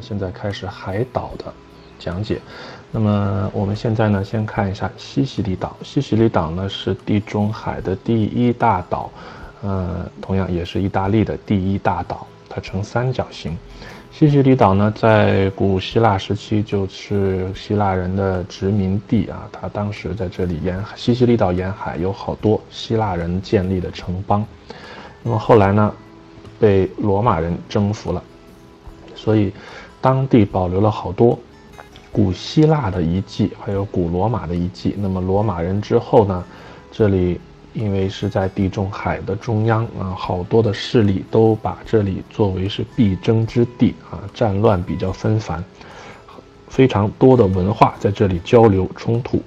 现在开始海岛的讲解。那么我们现在呢，先看一下西西里岛。西西里岛呢是地中海的第一大岛，呃，同样也是意大利的第一大岛，它呈三角形。西西里岛呢，在古希腊时期就是希腊人的殖民地啊，它当时在这里沿西西里岛沿海有好多希腊人建立的城邦。那么后来呢，被罗马人征服了，所以当地保留了好多。古希腊的遗迹，还有古罗马的遗迹。那么罗马人之后呢？这里因为是在地中海的中央啊，好多的势力都把这里作为是必争之地啊，战乱比较纷繁，非常多的文化在这里交流冲突。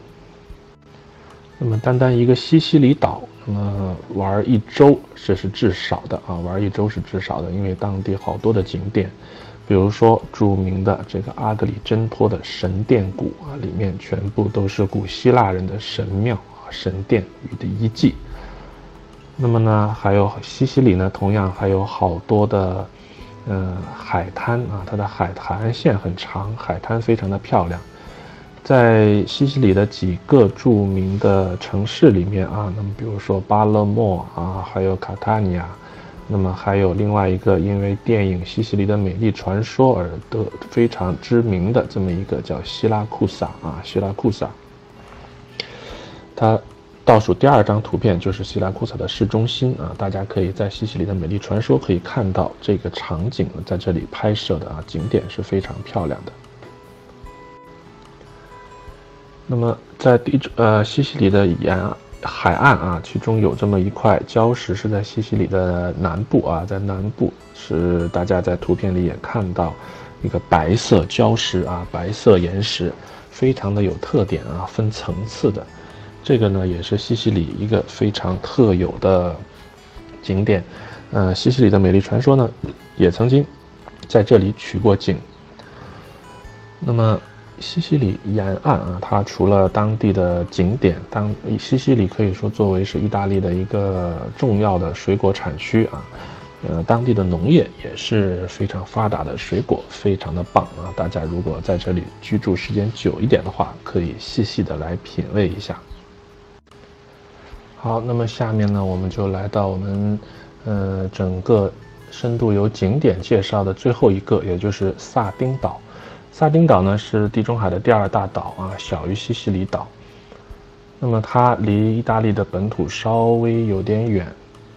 那么单单一个西西里岛，那么玩一周这是至少的啊，玩一周是至少的，因为当地好多的景点。比如说，著名的这个阿格里真托的神殿谷啊，里面全部都是古希腊人的神庙啊、神殿与的遗迹。那么呢，还有西西里呢，同样还有好多的，嗯，海滩啊，它的海滩线很长，海滩非常的漂亮。在西西里的几个著名的城市里面啊，那么比如说巴勒莫啊，还有卡塔尼亚。那么还有另外一个，因为电影《西西里的美丽传说》而得非常知名的这么一个叫希拉库萨啊，希拉库萨。它倒数第二张图片就是希拉库萨的市中心啊，大家可以在《西西里的美丽传说》可以看到这个场景在这里拍摄的啊，景点是非常漂亮的。那么在地呃西西里的沿岸。海岸啊，其中有这么一块礁石，是在西西里的南部啊，在南部是大家在图片里也看到一个白色礁石啊，白色岩石，非常的有特点啊，分层次的。这个呢，也是西西里一个非常特有的景点。呃，西西里的美丽传说呢，也曾经在这里取过景。那么。西西里沿岸啊，它除了当地的景点，当西西里可以说作为是意大利的一个重要的水果产区啊，呃，当地的农业也是非常发达的，水果非常的棒啊。大家如果在这里居住时间久一点的话，可以细细的来品味一下。好，那么下面呢，我们就来到我们呃整个深度游景点介绍的最后一个，也就是萨丁岛。萨丁岛呢是地中海的第二大岛啊，小于西西里岛。那么它离意大利的本土稍微有点远，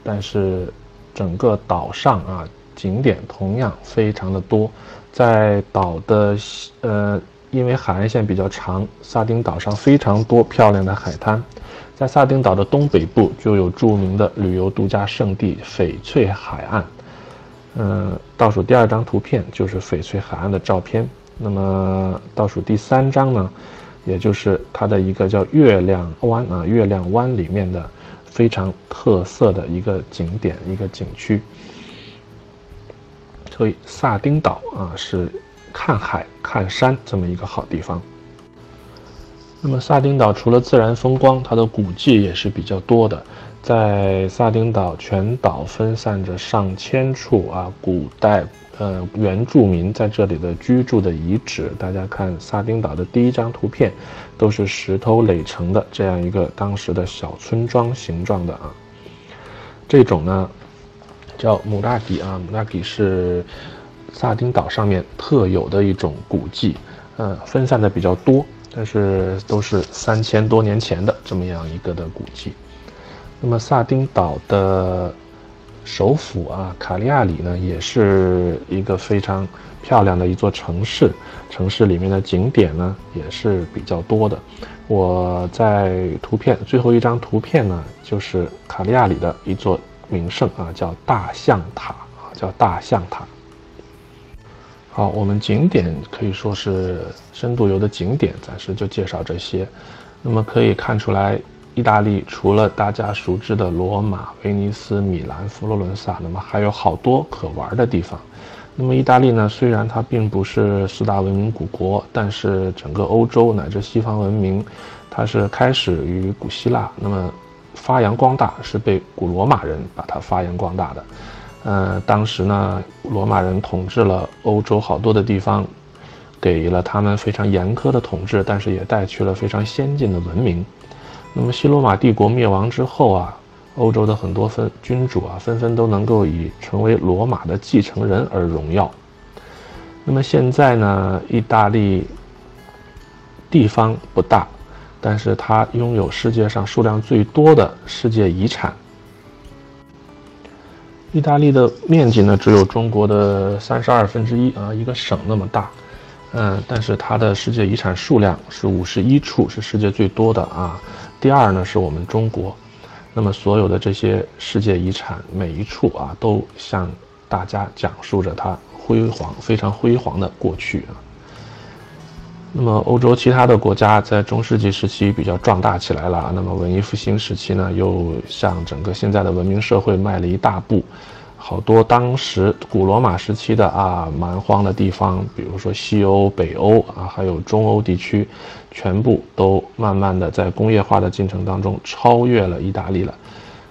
但是整个岛上啊景点同样非常的多。在岛的呃，因为海岸线比较长，萨丁岛上非常多漂亮的海滩。在萨丁岛的东北部就有著名的旅游度假胜地翡翠海岸。嗯，倒数第二张图片就是翡翠海岸的照片。那么倒数第三章呢，也就是它的一个叫月亮湾啊，月亮湾里面的非常特色的一个景点，一个景区。所以萨丁岛啊是看海看山这么一个好地方。那么萨丁岛除了自然风光，它的古迹也是比较多的。在萨丁岛全岛分散着上千处啊古代。呃，原住民在这里的居住的遗址，大家看萨丁岛的第一张图片，都是石头垒成的这样一个当时的小村庄形状的啊。这种呢叫姆拉底啊，姆拉底是萨丁岛上面特有的一种古迹，呃，分散的比较多，但是都是三千多年前的这么样一个的古迹。那么萨丁岛的。首府啊，卡利亚里呢，也是一个非常漂亮的一座城市。城市里面的景点呢，也是比较多的。我在图片最后一张图片呢，就是卡利亚里的一座名胜啊，叫大象塔啊，叫大象塔。好，我们景点可以说是深度游的景点，暂时就介绍这些。那么可以看出来。意大利除了大家熟知的罗马、威尼斯、米兰、佛罗伦萨，那么还有好多可玩的地方。那么意大利呢？虽然它并不是四大文明古国，但是整个欧洲乃至西方文明，它是开始于古希腊，那么发扬光大是被古罗马人把它发扬光大的。呃，当时呢，罗马人统治了欧洲好多的地方，给了他们非常严苛的统治，但是也带去了非常先进的文明。那么西罗马帝国灭亡之后啊，欧洲的很多分君主啊，纷纷都能够以成为罗马的继承人而荣耀。那么现在呢，意大利地方不大，但是它拥有世界上数量最多的世界遗产。意大利的面积呢，只有中国的三十二分之一啊，一个省那么大，嗯，但是它的世界遗产数量是五十一处，是世界最多的啊。第二呢，是我们中国。那么所有的这些世界遗产，每一处啊，都向大家讲述着它辉煌、非常辉煌的过去啊。那么欧洲其他的国家在中世纪时期比较壮大起来了，那么文艺复兴时期呢，又向整个现在的文明社会迈了一大步。好多当时古罗马时期的啊蛮荒的地方，比如说西欧、北欧啊，还有中欧地区，全部都慢慢的在工业化的进程当中超越了意大利了。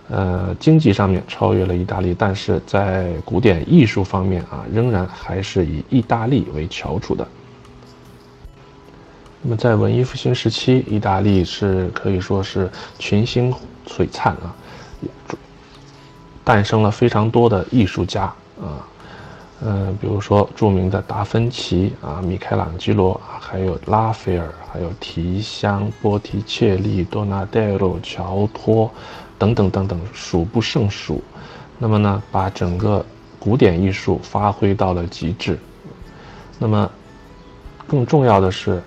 呃，经济上面超越了意大利，但是在古典艺术方面啊，仍然还是以意大利为翘楚的。那么，在文艺复兴时期，意大利是可以说是群星璀璨啊，诞生了非常多的艺术家啊，嗯，比如说著名的达芬奇啊、米开朗基罗，还有拉斐尔，还有提香、波提切利、多纳戴罗、乔托等等等等，数不胜数。那么呢，把整个古典艺术发挥到了极致。那么，更重要的是。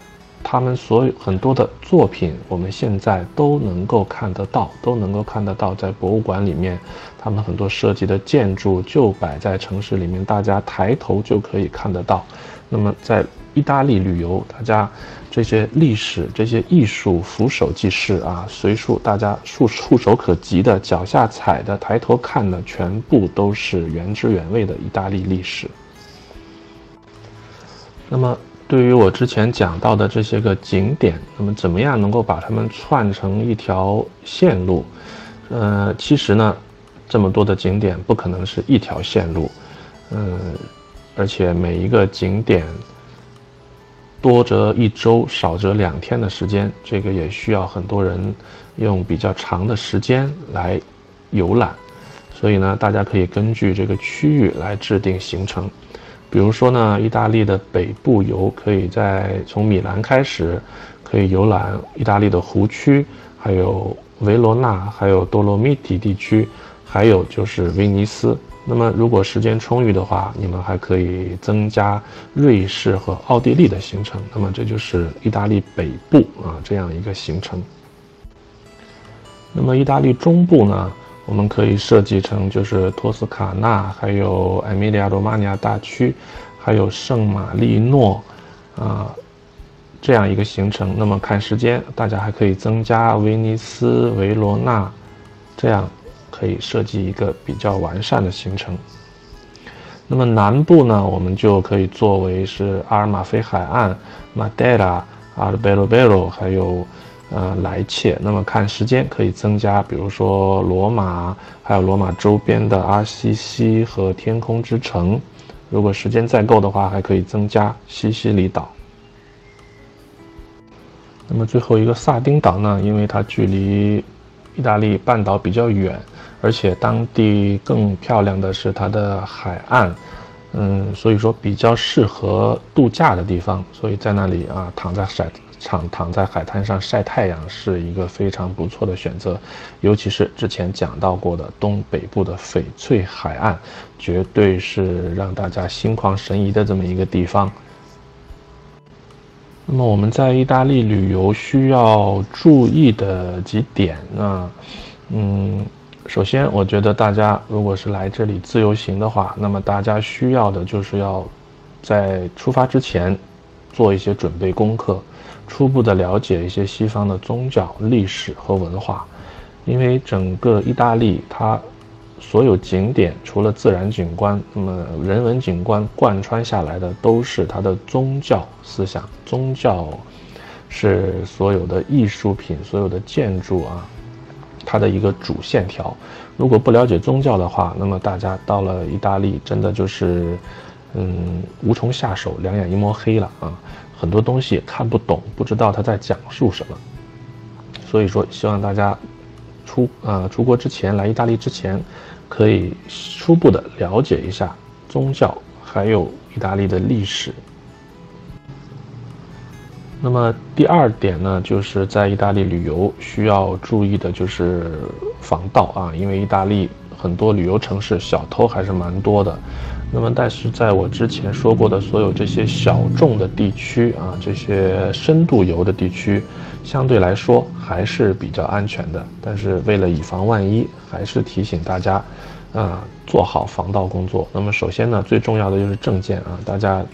他们所有很多的作品，我们现在都能够看得到，都能够看得到，在博物馆里面，他们很多设计的建筑就摆在城市里面，大家抬头就可以看得到。那么在意大利旅游，大家这些历史、这些艺术俯首即是啊，随处大家触触手可及的、脚下踩的、抬头看的，全部都是原汁原味的意大利历史。那么。对于我之前讲到的这些个景点，那么怎么样能够把它们串成一条线路？呃，其实呢，这么多的景点不可能是一条线路，嗯，而且每一个景点多则一周，少则两天的时间，这个也需要很多人用比较长的时间来游览，所以呢，大家可以根据这个区域来制定行程。比如说呢，意大利的北部游可以在从米兰开始，可以游览意大利的湖区，还有维罗纳，还有多洛米蒂地区，还有就是威尼斯。那么如果时间充裕的话，你们还可以增加瑞士和奥地利的行程。那么这就是意大利北部啊这样一个行程。那么意大利中部呢？我们可以设计成就是托斯卡纳，还有埃米利亚罗马尼亚大区，还有圣马力诺，啊，这样一个行程。那么看时间，大家还可以增加威尼斯、维罗纳，这样可以设计一个比较完善的行程。那么南部呢，我们就可以作为是阿尔马菲海岸、马代拉、阿尔贝罗贝罗，还有。呃，来切。那么看时间可以增加，比如说罗马，还有罗马周边的阿西西和天空之城。如果时间再够的话，还可以增加西西里岛。那么最后一个萨丁岛呢？因为它距离意大利半岛比较远，而且当地更漂亮的是它的海岸，嗯，所以说比较适合度假的地方。所以在那里啊，躺在晒。躺躺在海滩上晒太阳是一个非常不错的选择，尤其是之前讲到过的东北部的翡翠海岸，绝对是让大家心旷神怡的这么一个地方。那么我们在意大利旅游需要注意的几点呢？嗯，首先我觉得大家如果是来这里自由行的话，那么大家需要的就是要在出发之前做一些准备功课。初步的了解一些西方的宗教历史和文化，因为整个意大利它所有景点除了自然景观，那么人文景观贯穿下来的都是它的宗教思想。宗教是所有的艺术品、所有的建筑啊，它的一个主线条。如果不了解宗教的话，那么大家到了意大利，真的就是，嗯，无从下手，两眼一摸黑了啊！很多东西看不懂，不知道他在讲述什么。所以说，希望大家出啊出国之前，来意大利之前，可以初步的了解一下宗教，还有意大利的历史。那么第二点呢，就是在意大利旅游需要注意的就是防盗啊，因为意大利很多旅游城市小偷还是蛮多的。那么但是在我之前说过的所有这些小众的地区啊，这些深度游的地区，相对来说还是比较安全的。但是为了以防万一，还是提醒大家，啊，做好防盗工作。那么首先呢，最重要的就是证件啊，大家。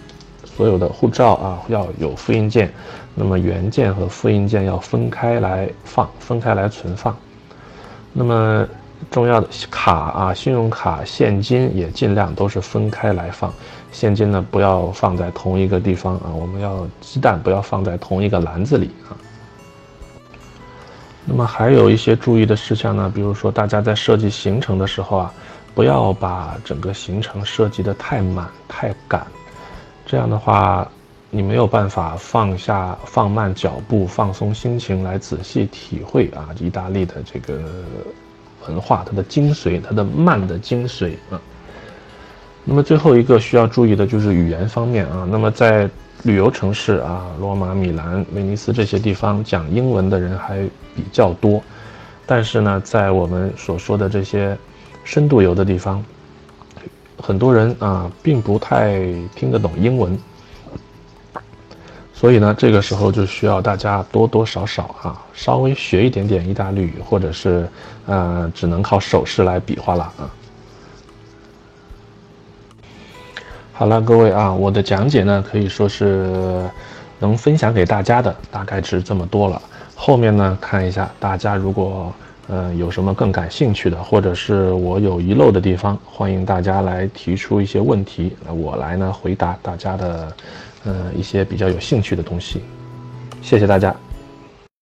所有的护照啊要有复印件，那么原件和复印件要分开来放，分开来存放。那么重要的卡啊，信用卡、现金也尽量都是分开来放。现金呢不要放在同一个地方啊，我们要鸡蛋不要放在同一个篮子里啊。那么还有一些注意的事项呢，比如说大家在设计行程的时候啊，不要把整个行程设计的太满太赶。这样的话，你没有办法放下、放慢脚步、放松心情来仔细体会啊，意大利的这个文化，它的精髓，它的慢的精髓啊。那么最后一个需要注意的就是语言方面啊。那么在旅游城市啊，罗马、米兰、威尼斯这些地方讲英文的人还比较多，但是呢，在我们所说的这些深度游的地方。很多人啊，并不太听得懂英文，所以呢，这个时候就需要大家多多少少啊，稍微学一点点意大利语，或者是，呃，只能靠手势来比划了啊。好了，各位啊，我的讲解呢，可以说是能分享给大家的，大概是这么多了。后面呢，看一下大家如果。呃，有什么更感兴趣的，或者是我有遗漏的地方，欢迎大家来提出一些问题，我来呢回答大家的，呃，一些比较有兴趣的东西。谢谢大家。